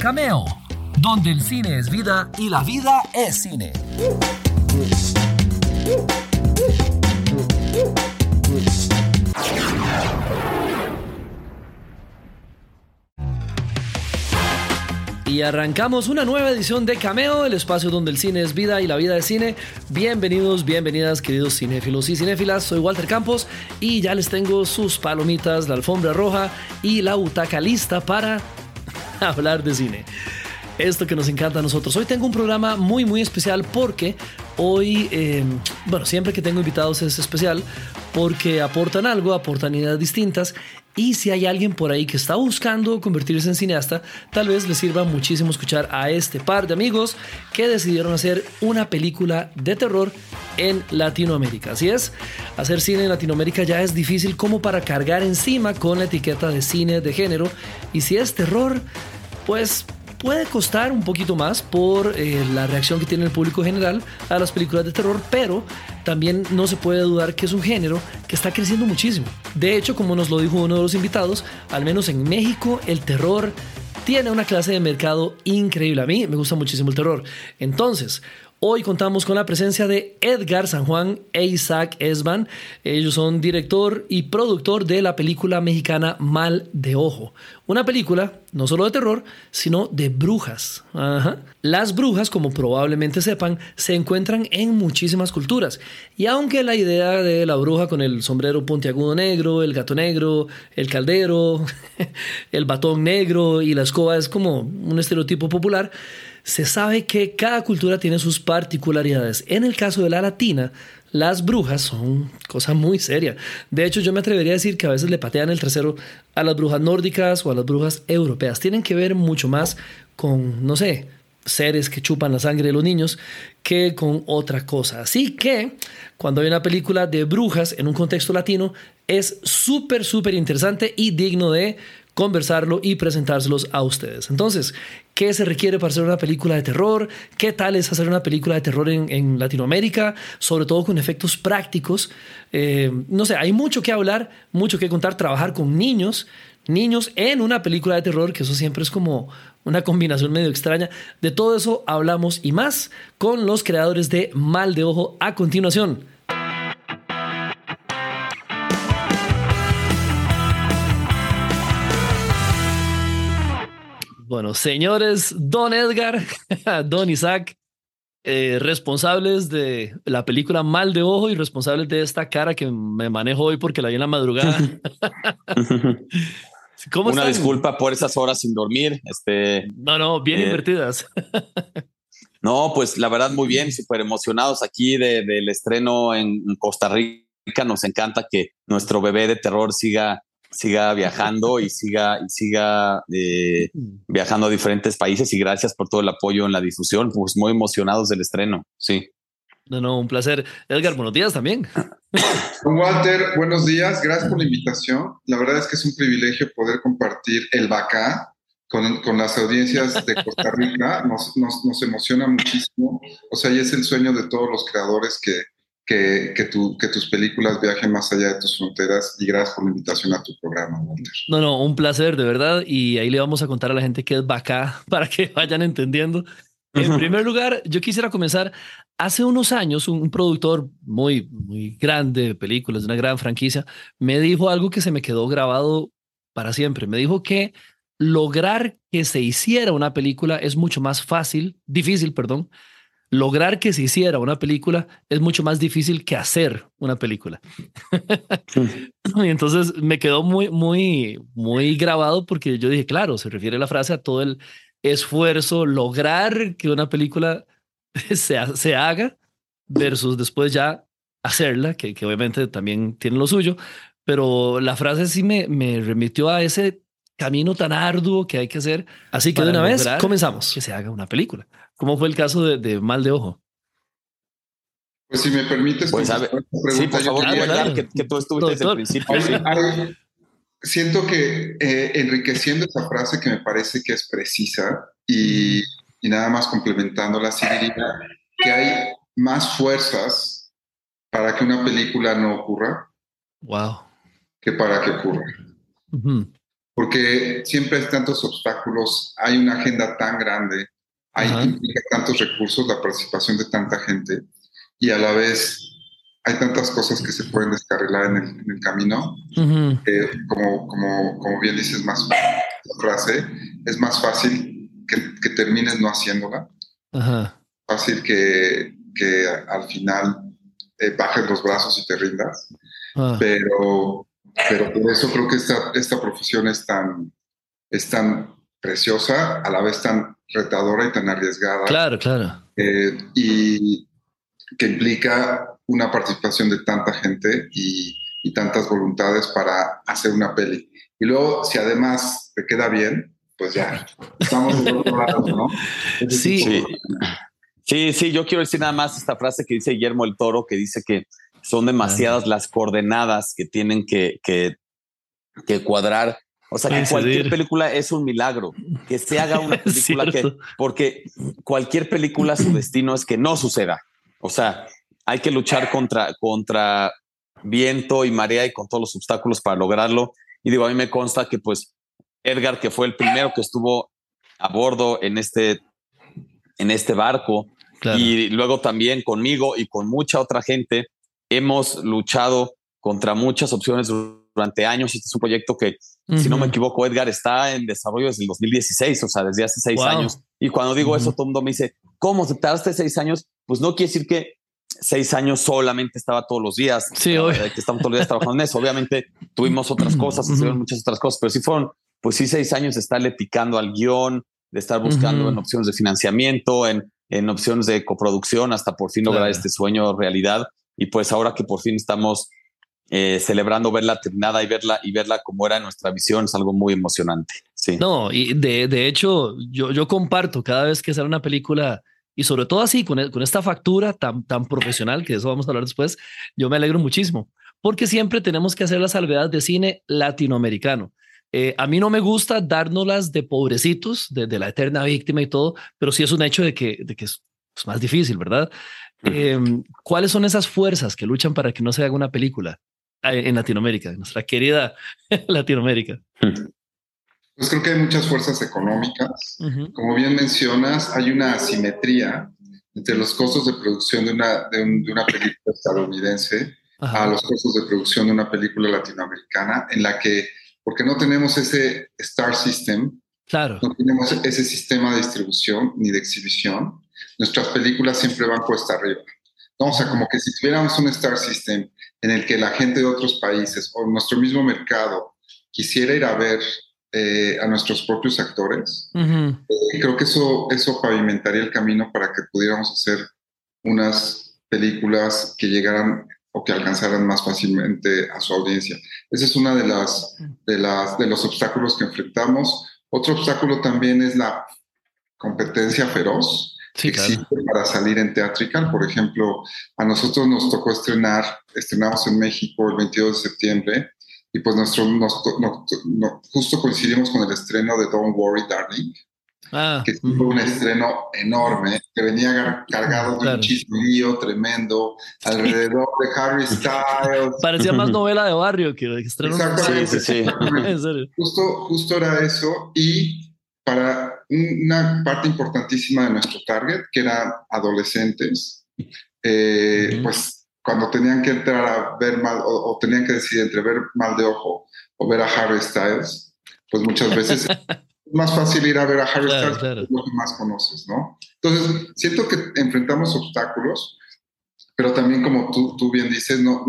Cameo, donde el cine es vida y la vida es cine. Y arrancamos una nueva edición de Cameo, el espacio donde el cine es vida y la vida es cine. Bienvenidos, bienvenidas, queridos cinéfilos y cinéfilas. Soy Walter Campos y ya les tengo sus palomitas, la alfombra roja y la butaca lista para hablar de cine. Esto que nos encanta a nosotros. Hoy tengo un programa muy, muy especial porque hoy, eh, bueno, siempre que tengo invitados es especial porque aportan algo, aportan ideas distintas y si hay alguien por ahí que está buscando convertirse en cineasta, tal vez le sirva muchísimo escuchar a este par de amigos que decidieron hacer una película de terror en Latinoamérica. Así es, hacer cine en Latinoamérica ya es difícil como para cargar encima con la etiqueta de cine de género. Y si es terror, pues puede costar un poquito más por eh, la reacción que tiene el público general a las películas de terror, pero también no se puede dudar que es un género que está creciendo muchísimo. De hecho, como nos lo dijo uno de los invitados, al menos en México el terror tiene una clase de mercado increíble. A mí me gusta muchísimo el terror. Entonces, Hoy contamos con la presencia de Edgar San Juan e Isaac Esban. Ellos son director y productor de la película mexicana Mal de Ojo. Una película no solo de terror, sino de brujas. Las brujas, como probablemente sepan, se encuentran en muchísimas culturas. Y aunque la idea de la bruja con el sombrero puntiagudo negro, el gato negro, el caldero, el batón negro y la escoba es como un estereotipo popular, se sabe que cada cultura tiene sus particularidades. En el caso de la latina, las brujas son cosa muy seria. De hecho, yo me atrevería a decir que a veces le patean el trasero a las brujas nórdicas o a las brujas europeas. Tienen que ver mucho más con, no sé, seres que chupan la sangre de los niños que con otra cosa. Así que cuando hay una película de brujas en un contexto latino, es súper, súper interesante y digno de conversarlo y presentárselos a ustedes. Entonces, ¿qué se requiere para hacer una película de terror? ¿Qué tal es hacer una película de terror en, Latinoamérica? Sobre todo con efectos prácticos. Eh, no sé, hay mucho que hablar, mucho que contar, trabajar con niños, niños en una película de terror, que eso siempre es como una combinación medio extraña. De todo eso hablamos y más con los creadores de Mal de Ojo a continuación. Bueno, señores, don Edgar, don Isaac, eh, responsables de la película Mal de Ojo y responsables de esta cara que me manejo hoy porque la vi en la madrugada. ¿Cómo Una disculpa por esas horas sin dormir. Este, no, no, bien eh, invertidas. no, pues la verdad muy bien, súper emocionados aquí del estreno en Costa Rica. Nos encanta que nuestro bebé de terror siga siga viajando y siga, y siga eh, viajando a diferentes países y gracias por todo el apoyo en la difusión, pues muy emocionados del estreno, sí. No, no, un placer. Edgar, buenos días también. Walter, buenos días, gracias por la invitación. La verdad es que es un privilegio poder compartir el Bacá con, con las audiencias de Costa Rica. Nos, nos, nos emociona muchísimo. O sea, y es el sueño de todos los creadores que, que, que, que, tus películas viajen más allá de tus fronteras y gracias por la invitación a tu programa, Walter. No, no, un placer, de verdad. Y ahí le vamos a contar a la gente qué es Bacá para que vayan entendiendo. En primer lugar, yo quisiera comenzar. Hace unos años, un productor muy, muy grande de películas, de una gran franquicia, me dijo algo que se me quedó grabado para siempre. Me dijo que lograr que se hiciera una película es mucho más fácil, difícil, perdón, lograr que se hiciera una película es mucho más difícil que hacer una película. y entonces me quedó muy, muy, muy grabado porque yo dije, claro, se refiere la frase a todo el esfuerzo, lograr que una película se, se haga versus después ya hacerla, que, que obviamente también tiene lo suyo, pero la frase sí me, me remitió a ese camino tan arduo que hay que hacer. Así que de una vez comenzamos. Que se haga una película. ¿Cómo fue el caso de, Mal de Ojo? Pues si me permites, pues, sí, por favor, que, que, tú estuviste desde el principio. siento que eh, enriqueciendo esa frase que me parece que es precisa y, y nada más complementándola, sí diría que hay más fuerzas para que una película no ocurra wow. que para que ocurra. porque siempre hay tantos obstáculos, hay una agenda tan grande, hay tantos recursos, la participación de tanta gente, y a la vez hay tantas cosas que se pueden descarrilar en el, camino, como, como, como bien dices, más frase, es más fácil que, termines no haciéndola. Fácil que, que, al final eh, bajes los brazos y te rindas. Ah. Pero, pero por eso creo que esta, esta profesión es tan, es tan preciosa, a la vez tan retadora y tan arriesgada. Claro, claro. Eh, y que implica una participación de tanta gente y, y, tantas voluntades para hacer una peli. Y luego, si además te queda bien, pues ya, estamos en otro lado, ¿no? Sí. sí. Sí, yo quiero decir nada más esta frase que dice Guillermo el Toro, que dice que son demasiadas las coordenadas que tienen que, que, que cuadrar. O sea, que cualquier película es un milagro. Que se haga una película que, porque cualquier película, su destino es que no suceda. O sea, hay que luchar contra, contra viento y marea y con todos los obstáculos para lograrlo. Y digo, a mí me consta que pues Edgar, que fue el primero que estuvo a bordo en este, en este barco, y luego también conmigo y con mucha otra gente, hemos luchado contra muchas opciones durante años. Este es un proyecto que, si no me equivoco, Edgar está en desarrollo desde el 2016, o sea, desde hace seis años. Y cuando digo eso, todo el mundo me dice, ¿cómo te tardaste seis años? Pues no quiere decir que seis años solamente estaba todos los días. Sí, que estamos todos los días trabajando en eso. Obviamente tuvimos otras cosas, muchas otras cosas, pero sí fueron, pues sí, seis años de estarle picando al guion, de estar buscando en opciones de financiamiento, en, en opciones de coproducción, hasta por fin lograr este sueño realidad. Y pues ahora que por fin estamos eh, celebrando verla terminada y verla y verla como era nuestra visión es algo muy emocionante. Sí. No, y de, de hecho, yo, yo comparto cada vez que sale una película y sobre todo así, con, e, con esta factura tan, tan profesional, que de eso vamos a hablar después, yo me alegro muchísimo, porque siempre tenemos que hacer la salvedad de cine latinoamericano. Eh, a mí no me gusta dárnoslas de pobrecitos, de, la eterna víctima y todo, pero sí es un hecho de que, de que es, más difícil, ¿verdad? Em, ¿Cuáles son esas fuerzas que luchan para que no se haga una película eh, en Latinoamérica, en nuestra querida Latinoamérica? Pues creo que hay muchas fuerzas económicas. Como bien mencionas, hay una asimetría entre los costos de producción de una, de, una película estadounidense a los costos de producción de una película latinoamericana, en la que, porque no tenemos ese Star System, claro. no tenemos ese sistema de distribución ni de exhibición, nuestras películas siempre van cuesta arriba. O sea, como que si tuviéramos un Star System en el que la gente de otros países o nuestro mismo mercado quisiera ir a ver eh, a nuestros propios actores. Eh, creo que eso, eso pavimentaría el camino para que pudiéramos hacer unas películas que llegaran o que alcanzaran más fácilmente a su audiencia. Ese es uno de, las, de, las, de los obstáculos que enfrentamos. Otro obstáculo también es la competencia feroz que existe para salir en teatrical. Por ejemplo, a nosotros nos tocó estrenar, estrenamos en México el 22 de septiembre y pues nuestro, justo coincidimos con el estreno de Don't Worry Darling, ah, que fue un estreno enorme, que venía cargado de un chismillo tremendo alrededor de Harry Styles. Parecía más novela de barrio que estreno. Exactamente, sí, Justo, justo era eso y para una parte importantísima de nuestro target, que era adolescentes, eh, pues cuando tenían que entrar a ver mal o, tenían que decidir entre ver mal de ojo o ver a Harry Styles, pues muchas veces es más fácil ir a ver a Harry Styles porque lo que más conoces, ¿no? Entonces, siento que enfrentamos obstáculos, pero también como tú, tú bien dices, no,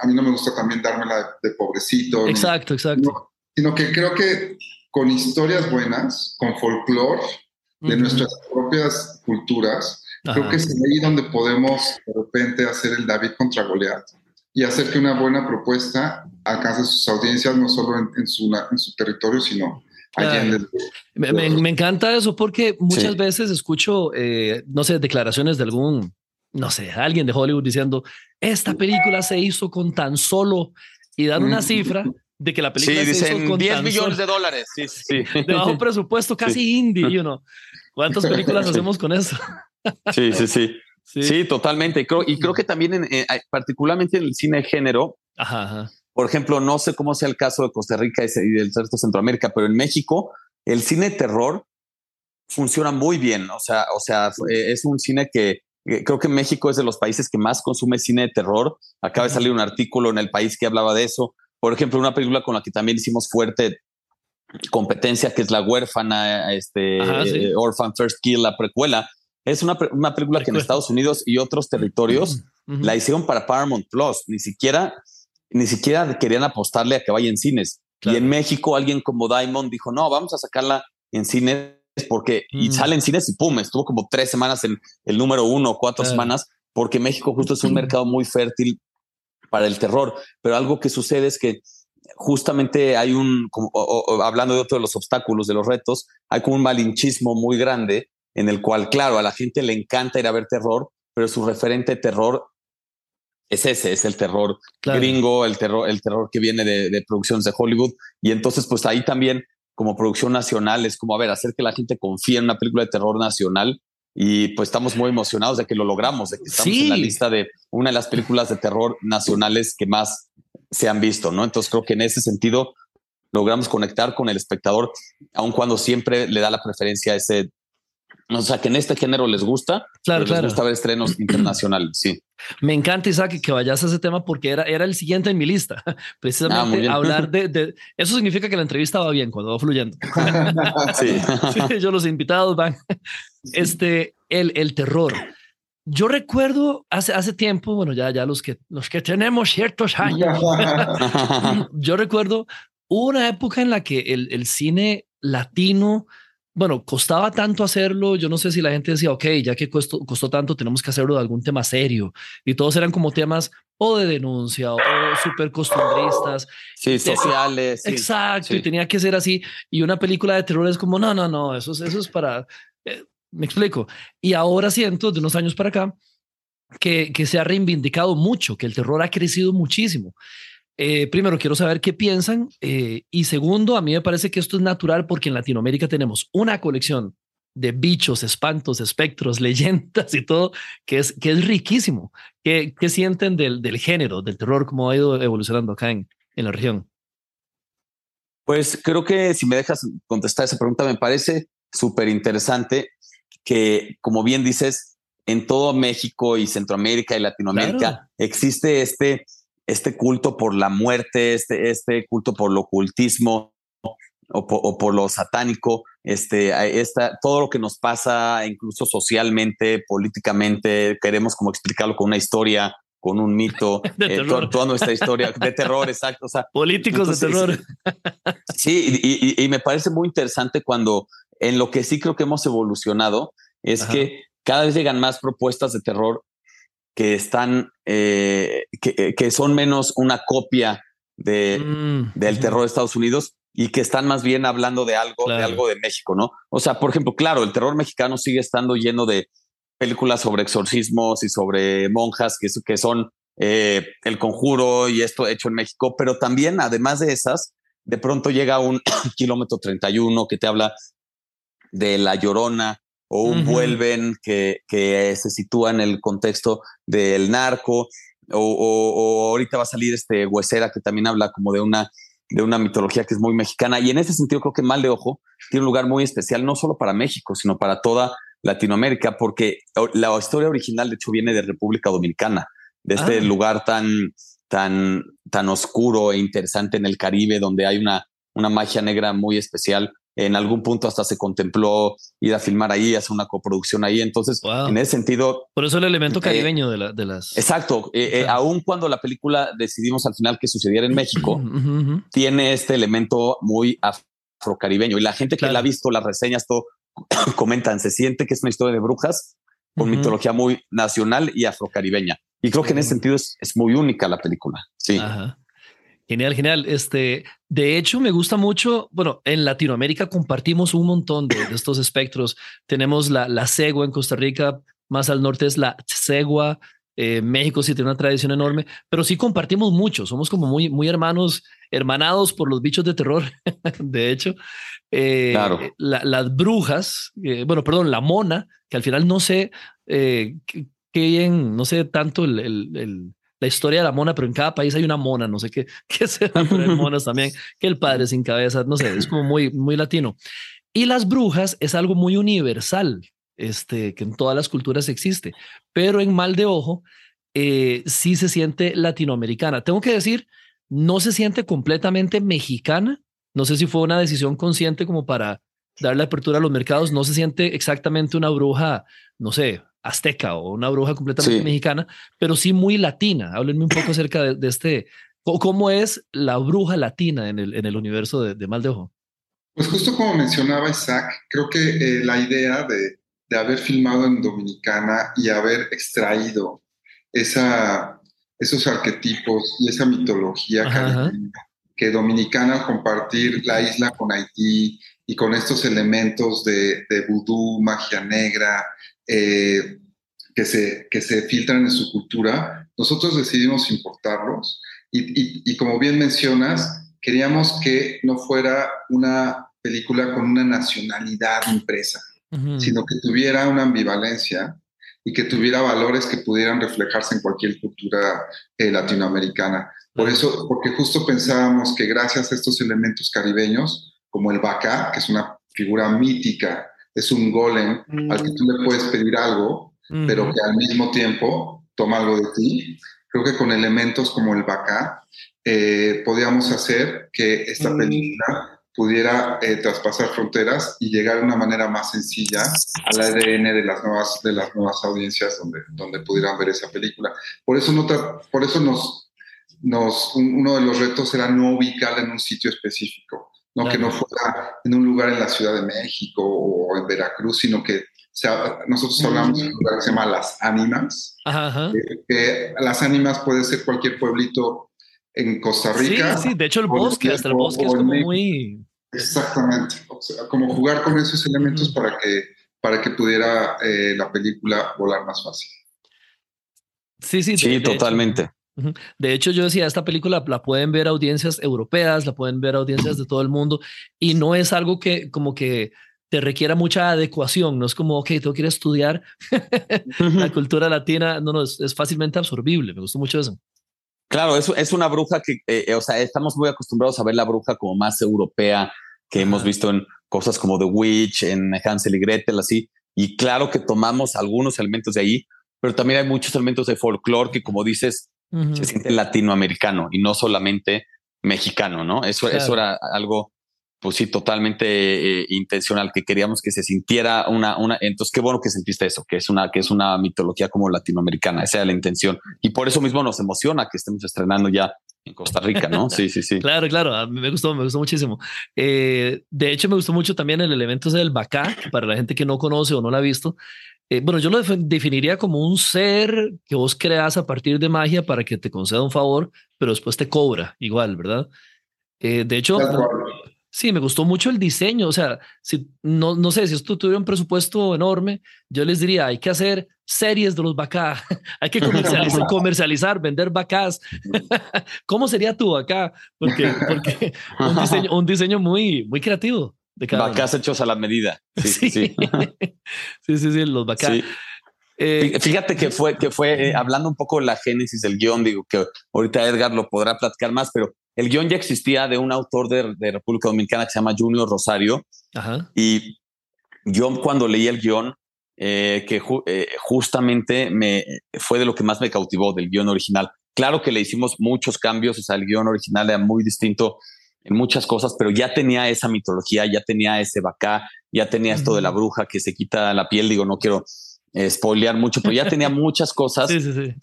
a mí no me gusta también dármela de, pobrecito. Exacto, exacto. sino que creo que con historias buenas, con folclore de nuestras propias culturas, Creo que es ahí donde podemos de repente hacer el David contra Goliat y hacer que una buena propuesta alcance sus audiencias no solo en, su, en su territorio, sino allá en el, me, me, encanta eso porque muchas veces escucho, eh, no sé, declaraciones de algún, no sé, alguien de Hollywood diciendo, esta película se hizo con tan solo y dan una cifra de que la película se hizo con 10 millones de dólares. Sí, sí. De bajo presupuesto, casi indie, you know. ¿Cuántas películas hacemos con eso? Sí, sí, sí. Sí, totalmente. Y creo, y creo que también, en, eh, particularmente en el cine de género, por ejemplo, no sé cómo sea el caso de Costa Rica y del resto de Centroamérica, pero en México el cine terror funciona muy bien. O sea, o sea, es un cine que creo que México es de los países que más consume cine de terror. Acaba de salir un artículo en el país que hablaba de eso. Por ejemplo, una película con la que también hicimos fuerte competencia, que es La huérfana, este, eh, Orphan First Kill, la precuela. Es una, una película que en Estados Unidos y otros territorios la hicieron para Paramount Plus. Ni siquiera, ni siquiera querían apostarle a que vaya en cines. Y en México alguien como Diamond dijo, no, vamos a sacarla en cines porque, y sale en cines y pum, estuvo como tres semanas en el número uno, cuatro semanas, porque México justo es un mercado muy fértil para el terror. Pero algo que sucede es que justamente hay un, hablando de otro de los obstáculos, de los retos, hay como un malinchismo muy grande en el cual, claro, a la gente le encanta ir a ver terror, pero su referente de terror es ese, es el terror gringo, el terror, el terror que viene de, producciones de Hollywood. Y entonces, pues ahí también, como producción nacional, es como, a ver, hacer que la gente confíe en una película de terror nacional. Y pues estamos muy emocionados de que lo logramos, de que estamos en la lista de una de las películas de terror nacionales que más se han visto, ¿no? Entonces creo que en ese sentido logramos conectar con el espectador, aun cuando siempre le da la preferencia a ese o sea, que en este género les gusta. Claro, Les gusta ver estrenos internacionales. Sí. Me encanta, Isaac, que vayas a ese tema porque era, era el siguiente en mi lista. Precisamente ah, hablar de, Eso significa que la entrevista va bien cuando va fluyendo. sí. yo los invitados van. Este, el, el terror. Yo recuerdo hace, hace tiempo, bueno, ya, ya los que, los que tenemos ciertos años, yo recuerdo una época en la que el, el cine latino bueno, costaba tanto hacerlo, yo no sé si la gente decía, ok, ya que costó, costó tanto, tenemos que hacerlo de algún tema serio. Y todos eran como temas o de denuncia o súper costumbristas. Sí, sociales. Exacto, y tenía que ser así. Y una película de terror es como, no, no, no, eso, eso es para... Eh, me explico. Y ahora siento, de unos años para acá, que, que se ha reivindicado mucho, que el terror ha crecido muchísimo. Eh, primero, quiero saber qué piensan. Eh, y segundo, a mí me parece que esto es natural porque en Latinoamérica tenemos una colección de bichos, espantos, espectros, leyendas y todo, que es, que es riquísimo. ¿Qué, qué sienten del, del, género, del terror, cómo ha ido evolucionando acá en, en la región? Pues creo que si me dejas contestar esa pregunta, me parece súper interesante que, como bien dices, en todo México y Centroamérica y Latinoamérica existe este este culto por la muerte, este, este culto por lo ocultismo o por, lo satánico, este, esta, todo lo que nos pasa, incluso socialmente, políticamente, queremos como explicarlo con una historia, con un mito, eh, toda, nuestra historia de terror, exacto. O sea, Políticos de terror. Sí, y, y, me parece muy interesante cuando en lo que sí creo que hemos evolucionado es que cada vez llegan más propuestas de terror que están, eh, que, que, son menos una copia de, mm, del terror de Estados Unidos y que están más bien hablando de algo, de algo de México, ¿no? O sea, por ejemplo, claro, el terror mexicano sigue estando lleno de películas sobre exorcismos y sobre monjas que, que son eh, el conjuro y esto hecho en México, pero también, además de esas, de pronto llega un kilómetro 31 que te habla de La Llorona, o un vuelven que, que, se sitúa en el contexto del narco, o, o, ahorita va a salir este Huesera que también habla como de una, de una mitología que es muy mexicana. Y en ese sentido creo que Mal de Ojo tiene un lugar muy especial, no solo para México, sino para toda Latinoamérica, porque la historia original de hecho viene de República Dominicana, de este ah. lugar tan, tan, tan oscuro e interesante en el Caribe, donde hay una, una magia negra muy especial en algún punto hasta se contempló ir a filmar ahí, hacer una coproducción ahí. Entonces, en ese sentido... Por eso el elemento eh, caribeño de, de, las... Exacto. Eh, eh, aún cuando la película decidimos al final que sucediera en México, tiene este elemento muy afrocaribeño. Y la gente que la ha visto, las reseñas, todo, comentan, se siente que es una historia de brujas con mitología muy nacional y afrocaribeña. Y creo que en ese sentido es, es muy única la película. Sí. Ajá. Genial, genial. Este, de hecho, me gusta mucho. Bueno, en Latinoamérica compartimos un montón de, estos espectros. Tenemos la, la cegua en Costa Rica, más al norte es la cegua. Eh, México sí tiene una tradición enorme, pero sí compartimos mucho. Somos como muy, muy hermanos, hermanados por los bichos de terror. de hecho, eh, claro. las brujas, eh, bueno, perdón, la mona, que al final no sé qué bien, no sé tanto el la historia de la mona, pero en cada país hay una mona, no sé qué, qué se van a poner monas también, que el padre sin cabeza, no sé, es como muy, muy latino. Y las brujas es algo muy universal, este, que en todas las culturas existe, pero en mal de ojo eh, sí se siente latinoamericana. Tengo que decir, no se siente completamente mexicana. No sé si fue una decisión consciente como para darle apertura a los mercados. No se siente exactamente una bruja, no sé, azteca o una bruja completamente mexicana, pero sí muy latina. Háblenme un poco acerca de, este, cómo es la bruja latina en el, en el universo de, Mal de Ojo. Pues justo como mencionaba Isaac, creo que eh, la idea de, de haber filmado en Dominicana y haber extraído esa, esos arquetipos y esa mitología que dominicana compartir la isla con Haití y con estos elementos de, de vudú, magia negra, eh, que, se, que se filtran en su cultura, nosotros decidimos importarlos y, y, como bien mencionas, queríamos que no fuera una película con una nacionalidad impresa, sino que tuviera una ambivalencia y que tuviera valores que pudieran reflejarse en cualquier cultura eh, latinoamericana. Por eso, porque justo pensábamos que gracias a estos elementos caribeños, como el bacá, que es una figura mítica, es un golem al que tú le puedes pedir algo, pero que al mismo tiempo toma algo de ti. Creo que con elementos como el bacá eh, podíamos hacer que esta película pudiera eh, traspasar fronteras y llegar de una manera más sencilla al ADN de las nuevas, de las nuevas audiencias donde, donde pudieran ver esa película. Por eso, no por eso nos, nos, uno de los retos era no ubicarla en un sitio específico, no que no fuera en un lugar en la Ciudad de México o en Veracruz, sino que sea, nosotros hablamos de un lugar que se llama Las Ánimas. Eh, las Ánimas puede ser cualquier pueblito en Costa Rica. Sí, sí, de hecho el bosque, hasta el bosque es como muy... Exactamente, o sea, como jugar con esos elementos para, que, para que pudiera eh, la película volar más fácil. Sí, sí. Sí, totalmente. De hecho, yo decía, esta película la pueden ver audiencias europeas, la pueden ver audiencias de todo el mundo y no es algo que como que te requiera mucha adecuación, no es como, ok, tengo que ir a estudiar la cultura latina, no, no, es, es, fácilmente absorbible, me gustó mucho eso. Claro, es, es una bruja que, eh, eh, o sea, estamos muy acostumbrados a ver la bruja como más europea, que hemos visto en cosas como The Witch, en Hansel y Gretel, así. Y claro que tomamos algunos elementos de ahí, pero también hay muchos elementos de folclore que, como dices, se siente latinoamericano y no solamente mexicano, ¿no? Eso, eso era algo pues sí, totalmente eh, intencional, que queríamos que se sintiera una, una, entonces qué bueno que sentiste eso, que es una, que es una mitología como latinoamericana, esa era la intención. Y por eso mismo nos emociona que estemos estrenando ya en Costa Rica, ¿no? Sí, sí, sí. claro, claro, me gustó, me gustó muchísimo. Eh, de hecho, me gustó mucho también el elemento del bacá, para la gente que no conoce o no lo ha visto. Eh, bueno, yo lo definiría como un ser que vos creas a partir de magia para que te conceda un favor, pero después te cobra igual, ¿verdad? de hecho, Sí, me gustó mucho el diseño. O sea, si no, no sé si esto tuviera un presupuesto enorme, yo les diría: hay que hacer series de los vacas, hay que comercializar, comercializar vender vacas. ¿Cómo sería tu vaca? Porque, porque un, diseño, un diseño muy, muy creativo. De vacas hechos a la medida. Sí, sí, sí. sí, sí, los vacas. Eh, Fíjate que fue, que fue eh, hablando un poco de la génesis del guion, digo que ahorita Edgar lo podrá platicar más, pero el guion ya existía de un autor de, República Dominicana que se llama Junior Rosario. Y yo cuando leí el guion, eh, que justamente me fue de lo que más me cautivó del guion original. Claro que le hicimos muchos cambios, o sea, el guion original era muy distinto en muchas cosas, pero ya tenía esa mitología, ya tenía ese bacá, ya tenía esto de la bruja que se quita la piel, digo, no quiero eh, spoilear mucho, pero ya tenía muchas cosas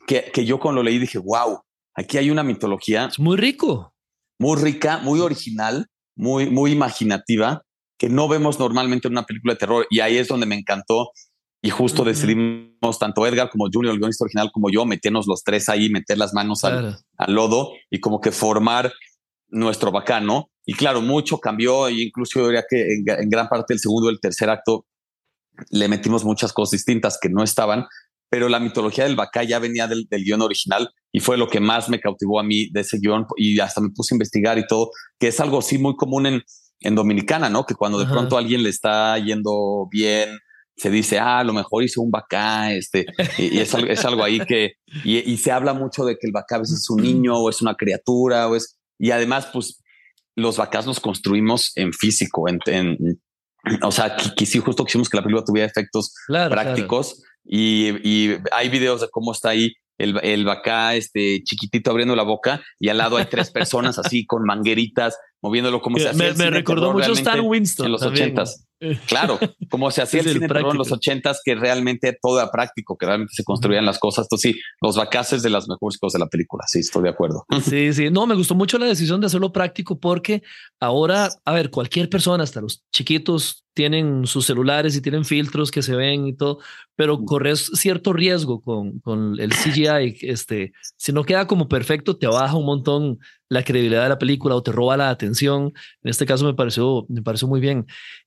Que, que, yo cuando lo leí dije, wow, aquí hay una mitología. Es muy rico muy rica, muy original, muy, muy imaginativa, que no vemos normalmente en una película de terror. Y ahí es donde me encantó. Y justo decidimos, tanto Edgar como Junior, el guionista original, como yo, meternos los tres ahí, meter las manos al, lodo y como que formar nuestro bacano. Y claro, mucho cambió, e incluso yo diría que en, gran parte del segundo y el tercer acto le metimos muchas cosas distintas que no estaban, pero la mitología del Bacá ya venía del, guion original y fue lo que más me cautivó a mí de ese guion y hasta me puse a investigar y todo, que es algo así muy común en, en Dominicana, ¿no? Que cuando de pronto a alguien le está yendo bien se dice, ah, a lo mejor hizo un bacá, este, y, es, algo, es, algo ahí que, y, se habla mucho de que el bacá a veces es un niño o es una criatura, o es, y además, pues, los bacás los construimos en físico, en, o sea, que, sí, justo quisimos que la película tuviera efectos prácticos Y, y, hay videos de cómo está ahí el, el bacá este chiquitito abriendo la boca y al lado hay tres personas así con mangueritas moviéndolo como se hacía. Me, recordó mucho Stan Winston en los ochentas. Claro, como se hacía el, cine en los ochentas, que realmente todo era práctico, que realmente se construían las cosas. Entonces, sí, los vacaces de las mejores cosas de la película. Sí, estoy de acuerdo. Sí, sí. No, me gustó mucho la decisión de hacerlo práctico porque ahora, a ver, cualquier persona, hasta los chiquitos, tienen sus celulares y tienen filtros que se ven y todo, pero corres cierto riesgo con, con el CGI. Este, si no queda como perfecto, te baja un montón la credibilidad de la película o te roba la atención. En este caso me pareció, me pareció muy bien.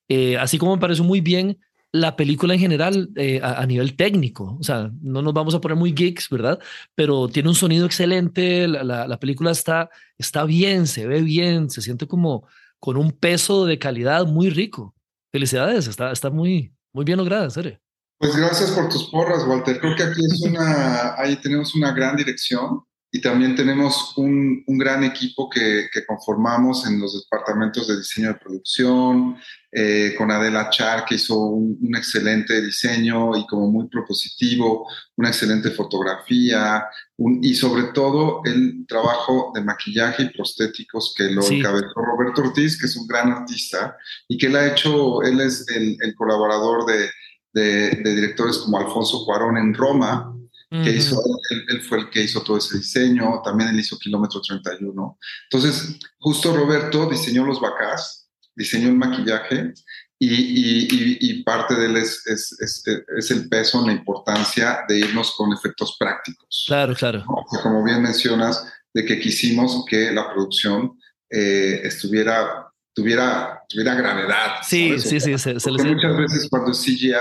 Eh, así como me pareció muy bien la película en general eh, a, nivel técnico. O sea, no nos vamos a poner muy geeks, ¿verdad? Pero tiene un sonido excelente, la, la, película está, está bien, se ve bien, se siente como con un peso de calidad muy rico. Felicidades, está, está muy, muy bien lograda, en. Pues gracias por tus porras, Walter. Creo que aquí es una, ahí tenemos una gran dirección y también tenemos un, un gran equipo que, que, conformamos en los departamentos de diseño de producción, eh, con Adela Char, que hizo un, un, excelente diseño y como muy propositivo, una excelente fotografía, un, y sobre todo el trabajo de maquillaje y prostéticos que lo encabezó Roberto Ortiz, que es un gran artista y que él ha hecho, él es el, el colaborador de, de, de directores como Alfonso Cuarón en Roma, que hizo, él, fue el que hizo todo ese diseño, también él hizo Kilómetro 31. Entonces, justo Roberto diseñó los vacas, diseñó el maquillaje y, y, y, parte de él es, es, es, es, el peso, la importancia de irnos con efectos prácticos. Claro, claro. como bien mencionas, de que quisimos que la producción eh, estuviera, tuviera, tuviera gravedad. Sí, sí, sí. Se, muchas veces cuando es CGI,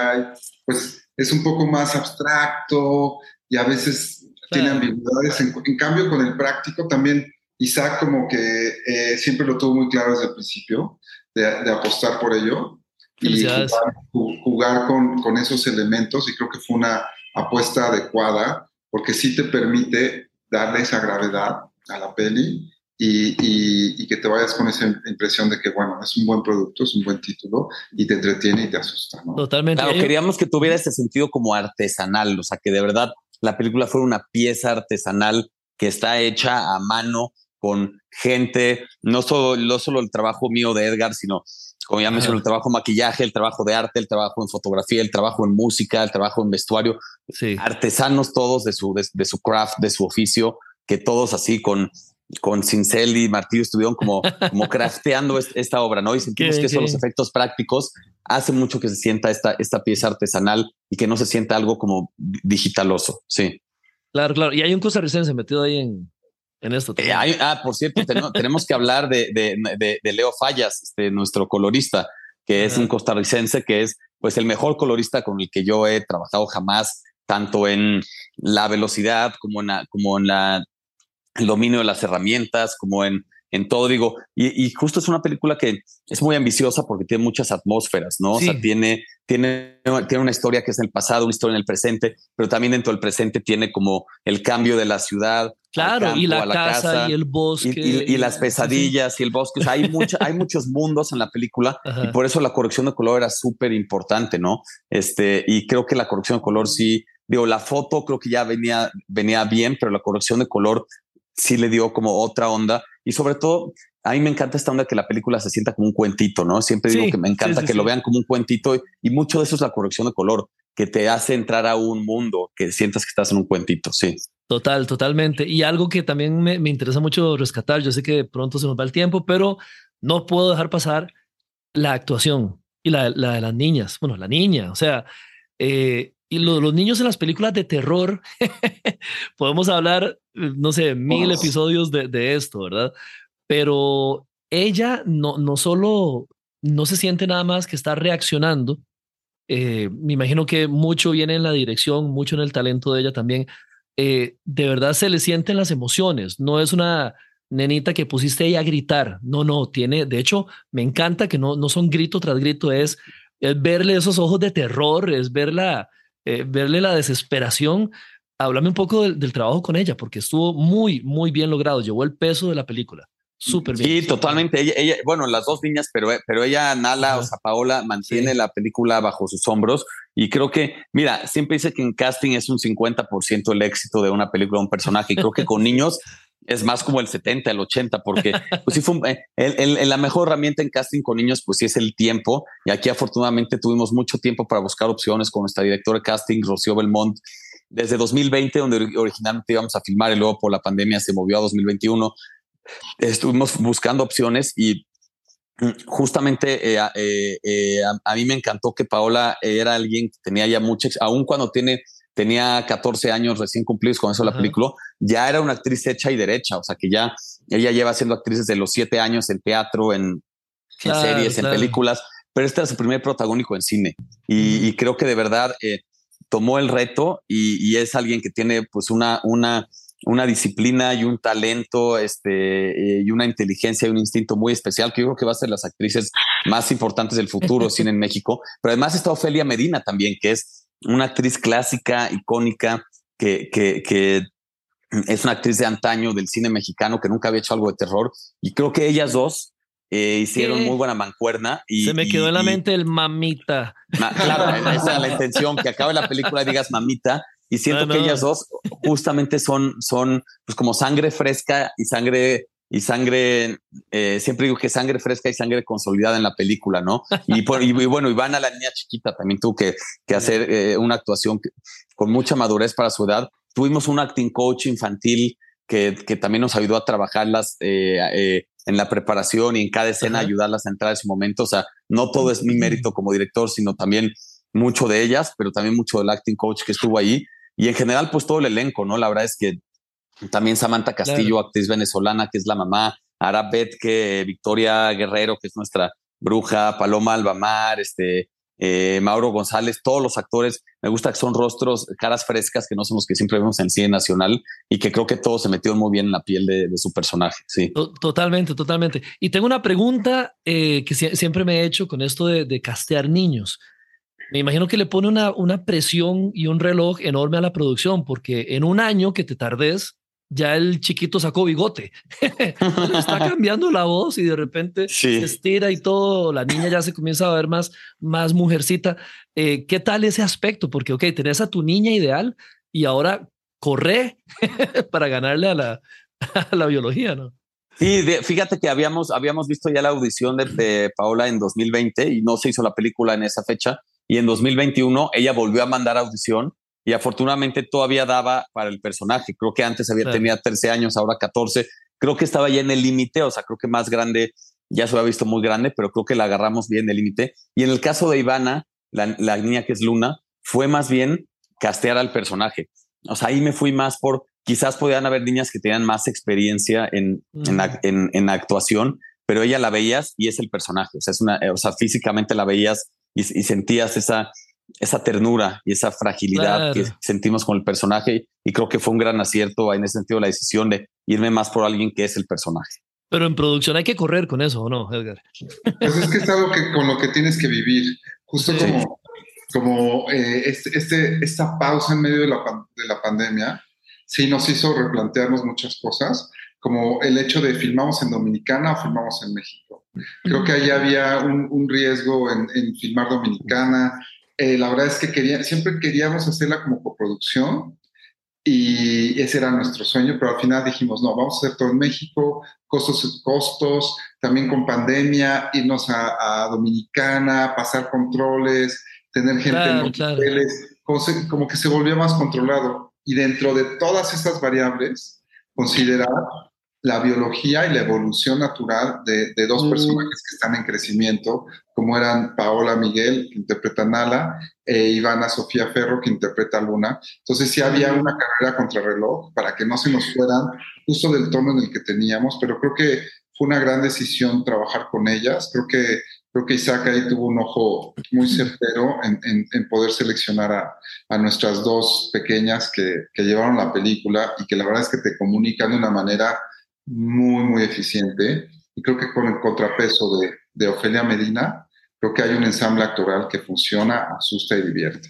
pues es un poco más abstracto, y a veces tiene ambigüedades. En, cambio, con el práctico también, Isaac como que eh, siempre lo tuvo muy claro desde el principio, de, apostar por ello y jugar, con, con, esos elementos y creo que fue una apuesta adecuada porque sí te permite darle esa gravedad a la peli y, y, que te vayas con esa impresión de que, bueno, es un buen producto, es un buen título y te entretiene y te asusta. ¿no? Totalmente. Claro, queríamos que tuviera ese sentido como artesanal, o sea, que de verdad la película fue una pieza artesanal que está hecha a mano con gente, no solo, no solo el trabajo mío de Edgar, sino, como ya mencioné, el trabajo en maquillaje, el trabajo de arte, el trabajo en fotografía, el trabajo en música, el trabajo en vestuario, artesanos todos de su, de, su craft, de su oficio, que todos así con, con cincel y martillo estuvieron como, como crafteando esta obra, ¿no? Y sentimos que son los efectos prácticos hace mucho que se sienta esta, esta pieza artesanal y que no se sienta algo como digitaloso. Sí. Claro, claro. Y hay un costarricense metido ahí en, en esto. Eh, ah, por cierto, tenemos, que hablar de, de, de, Leo Fallas, este, nuestro colorista, que es un costarricense que es pues el mejor colorista con el que yo he trabajado jamás, tanto en la velocidad como en, la, como en la, el dominio de las herramientas, como en en todo, digo, y, justo es una película que es muy ambiciosa porque tiene muchas atmósferas, ¿no? O sea, tiene, tiene, tiene una historia que es en el pasado, una historia en el presente, pero también dentro del presente tiene como el cambio de la ciudad. Claro, y la, casa, y el bosque. Y, las pesadillas y el bosque. O sea, hay, mucha, hay muchos mundos en la película y por eso la corrección de color era súper importante, ¿no? Este, y creo que la corrección de color sí, digo, la foto creo que ya venía, venía bien, pero la corrección de color sí le dio como otra onda y sobre todo, a mí me encanta esta onda que la película se sienta como un cuentito, ¿no? Siempre digo que me encanta que lo vean como un cuentito y mucho de eso es la corrección de color, que te hace entrar a un mundo, que sientas que estás en un cuentito, sí. Total, totalmente. Y algo que también me, me interesa mucho rescatar, yo sé que pronto se nos va el tiempo, pero no puedo dejar pasar la actuación y la, la de las niñas. Bueno, la niña, o sea, eh, y los niños en las películas de terror, podemos hablar, no sé, mil episodios de, de, esto, ¿verdad? Pero ella no, no solo no se siente nada más que está reaccionando. Eh, me imagino que mucho viene en la dirección, mucho en el talento de ella también. Eh, de verdad se le sienten las emociones. No es una nenita que pusiste ahí a gritar. No, no, tiene, de hecho, me encanta que no, no son grito tras grito, es es verle esos ojos de terror, es verla, eh, verle la desesperación. Háblame un poco del, trabajo con ella, porque estuvo muy, muy bien logrado, llevó el peso de la película. Súper bien. Sí, totalmente. Ella, bueno, las dos niñas, pero, pero ella, Nala, o sea, Paola, mantiene la película bajo sus hombros. Y creo que, mira, siempre dice que en casting es un 50% el éxito de una película, un personaje. Y creo que con niños es más como el 70, el 80, porque pues sí fue eh, el, la mejor herramienta en casting con niños, pues sí es el tiempo. Y aquí afortunadamente tuvimos mucho tiempo para buscar opciones con nuestra directora de casting, Rocío Belmont, desde 2020, donde originalmente íbamos a filmar y luego por la pandemia se movió a 2021. Estuvimos buscando opciones y mm, justamente eh, eh, a, mí me encantó que Paola era alguien que tenía ya mucha, aún cuando tiene tenía 14 años recién cumplidos con eso la película, ya era una actriz hecha y derecha, o sea que ya ella lleva siendo actriz desde los siete años en teatro, en, series, en películas, pero este era su primer protagónico en cine. Y, creo que de verdad eh, tomó el reto y, es alguien que tiene pues una, una, una disciplina y un talento este, eh, y una inteligencia y un instinto muy especial que yo creo que va a ser las actrices más importantes del futuro cine en México. Pero además está Ofelia Medina también, que es una actriz clásica, icónica, que, que, es una actriz de antaño del cine mexicano que nunca había hecho algo de terror. Y creo que ellas dos eh, hicieron muy buena mancuerna. Y, Se me quedó en la mente el mamita. claro, esa es la intención, que acabe la película y digas mamita. Y siento que ellas dos justamente son, son pues como sangre fresca y sangre y sangre, eh, siempre digo que sangre fresca y sangre consolidada en la película, ¿no? Y, por, y, bueno, Ivana, la niña chiquita, también tuvo que, que hacer eh, una actuación con mucha madurez para su edad. Tuvimos un acting coach infantil que, que también nos ayudó a trabajarlas eh, en la preparación y en cada escena ayudarlas a entrar en su momento. O sea, no todo es mi mérito como director, sino también mucho de ellas, pero también mucho del acting coach que estuvo ahí. Y en general, pues todo el elenco, ¿no? La verdad es que también Samantha Castillo, actriz venezolana, que es la mamá, Arabet, que Victoria Guerrero, que es nuestra bruja, Paloma Albamar, este, eh, Mauro González, todos los actores, me gusta que son rostros, caras frescas que no somos que siempre vemos en cine nacional y que creo que todos se metieron muy bien en la piel de, su personaje. Sí. Totalmente, totalmente. Y tengo una pregunta eh, que siempre me he hecho con esto de, de, castear niños. Me imagino que le pone una, una presión y un reloj enorme a la producción, porque en un año que te tardes, ya el chiquito sacó bigote. Está cambiando la voz y de repente se estira y todo. La niña ya se comienza a ver más, más mujercita. Eh, ¿Qué tal ese aspecto? Porque, ok, tenés a tu niña ideal y ahora corre para ganarle a la, a la biología, ¿no? Sí, fíjate que habíamos, habíamos visto ya la audición de, de, Paola en 2020 y no se hizo la película en esa fecha. Y en 2021 ella volvió a mandar audición y afortunadamente todavía daba para el personaje. Creo que antes había tenía 13 años, ahora 14. Creo que estaba ya en el límite, o sea, creo que más grande, ya se había visto muy grande, pero creo que la agarramos bien el límite. Y en el caso de Ivana, la, niña que es Luna, fue más bien castear al personaje. O sea, ahí me fui más por, quizás podían haber niñas que tenían más experiencia en, en, en, actuación, pero ella la veías y es el personaje. O sea, es una, o sea, físicamente la veías y, y sentías esa, esa ternura y esa fragilidad que sentimos con el personaje y creo que fue un gran acierto en ese sentido la decisión de irme más por alguien que es el personaje. Pero en producción hay que correr con eso, ¿o no, Edgar? Pues es que es algo que, con lo que tienes que vivir, justo como, como eh, este, este, esta pausa en medio de la, de la pandemia, sí nos hizo replantearnos muchas cosas, como el hecho de filmamos en Dominicana o filmamos en México. Creo que ahí había un, un riesgo en, en, filmar Dominicana, eh, la verdad es que quería, siempre queríamos hacerla como coproducción y ese era nuestro sueño, pero al final dijimos, no, vamos a hacer todo en México, costos, costos, también con pandemia, irnos a, Dominicana, pasar controles, tener gente en los hoteles, como, que se volvió más controlado. Y dentro de todas esas variables, considerar la biología y la evolución natural de, dos mm. personajes que están en crecimiento, como eran Paola Miguel, que interpreta a Nala, e Ivana Sofía Ferro, que interpreta a Luna. Entonces sí había una carrera contra reloj para que no se nos fueran justo del tono en el que teníamos, pero creo que fue una gran decisión trabajar con ellas. Creo que, creo que Isaac ahí tuvo un ojo muy certero en, en, poder seleccionar a, a, nuestras dos pequeñas que, que llevaron la película y que la verdad es que te comunican de una manera muy, muy eficiente. Y creo que con el contrapeso de, de Ofelia Medina, creo que hay un ensamble actoral que funciona, asusta y divierte.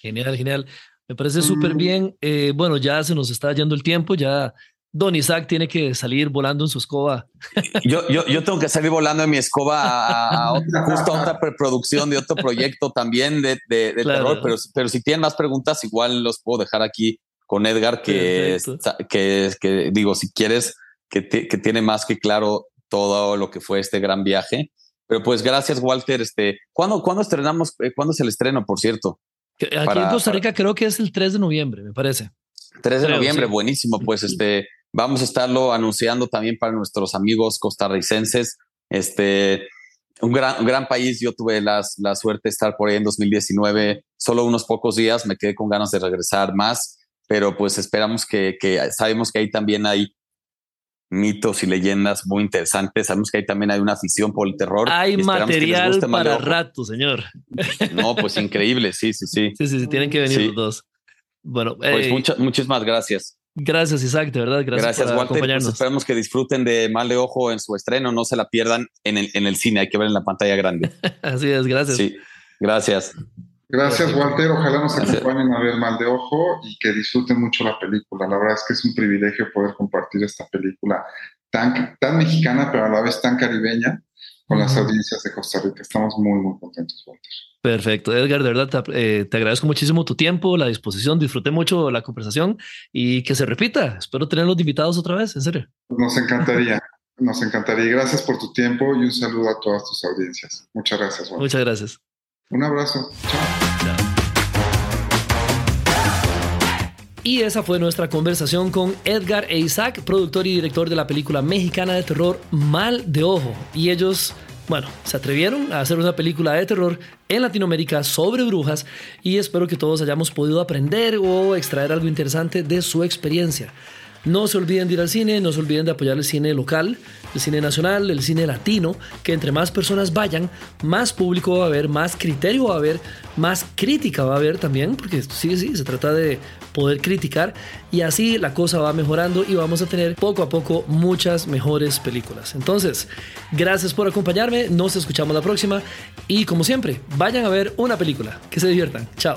Genial, genial. Me parece súper mm. bien. Eh, bueno, ya se nos está yendo el tiempo, ya Don Isaac tiene que salir volando en su escoba. Yo, yo, yo tengo que salir volando en mi escoba a, justo a otra preproducción de otro proyecto también de, de, terror, pero, pero si tienen más preguntas, igual los puedo dejar aquí con Edgar, que, que, que, digo, si quieres, que, que tiene más que claro todo lo que fue este gran viaje. Pero pues gracias, Walter. Este, ¿cuándo, ¿cuándo estrenamos? Eh, ¿Cuándo es el estreno, por cierto? Aquí en Costa Rica creo que es el 3 de noviembre, me parece. 3 de noviembre, buenísimo. Pues este, Vamos a estarlo anunciando también para nuestros amigos costarricenses. Este, un gran, gran país. Yo tuve las, la suerte de estar por ahí en 2019, solo unos pocos días. Me quedé con ganas de regresar más, pero pues esperamos que, que sabemos que ahí también hay mitos y leyendas muy interesantes. Sabemos que ahí también hay una afición por el terror. Hay material para rato, señor. No, pues increíble. Sí, sí, sí. Sí, sí, tienen que venir los dos. Bueno, pues eh, muchas, muchísimas gracias. Gracias, Isaac, de verdad. Gracias, gracias por Walter. Pues acompañarnos. esperemos que disfruten de Mal de Ojo en su estreno. No se la pierdan en el, en el cine. Hay que ver en la pantalla grande. Así es, gracias. Sí, gracias. Gracias, Walter. Ojalá nos acompañen a ver Mal de Ojo y que disfruten mucho la película. La verdad es que es un privilegio poder compartir esta película tan, tan mexicana, pero a la vez tan caribeña con las audiencias de Costa Rica. Estamos muy, muy contentos, Walter. Perfecto, Edgar, de verdad eh, te, agradezco muchísimo tu tiempo, la disposición, disfruté mucho la conversación y que se repita. Espero tenerlos invitados otra vez, en serio. Nos encantaría, nos encantaría. Gracias por tu tiempo y un saludo a todas tus audiencias. Muchas gracias. Walter. Muchas gracias. Un abrazo. Y esa fue nuestra conversación con Edgar e Isaac, productor y director de la película mexicana de terror Mal de Ojo. Y ellos bueno, se atrevieron a hacer una película de terror en Latinoamérica sobre brujas y espero que todos hayamos podido aprender o extraer algo interesante de su experiencia. No se olviden de ir al cine, no se olviden de apoyar el cine local, el cine nacional, el cine latino, que entre más personas vayan, más público va a haber, más criterio va a haber, más crítica va a haber también, porque sí, sí, se trata de poder criticar y así la cosa va mejorando y vamos a tener poco a poco muchas mejores películas. Entonces, gracias por acompañarme, nos escuchamos la próxima y como siempre, vayan a ver una película, que se diviertan. Chao.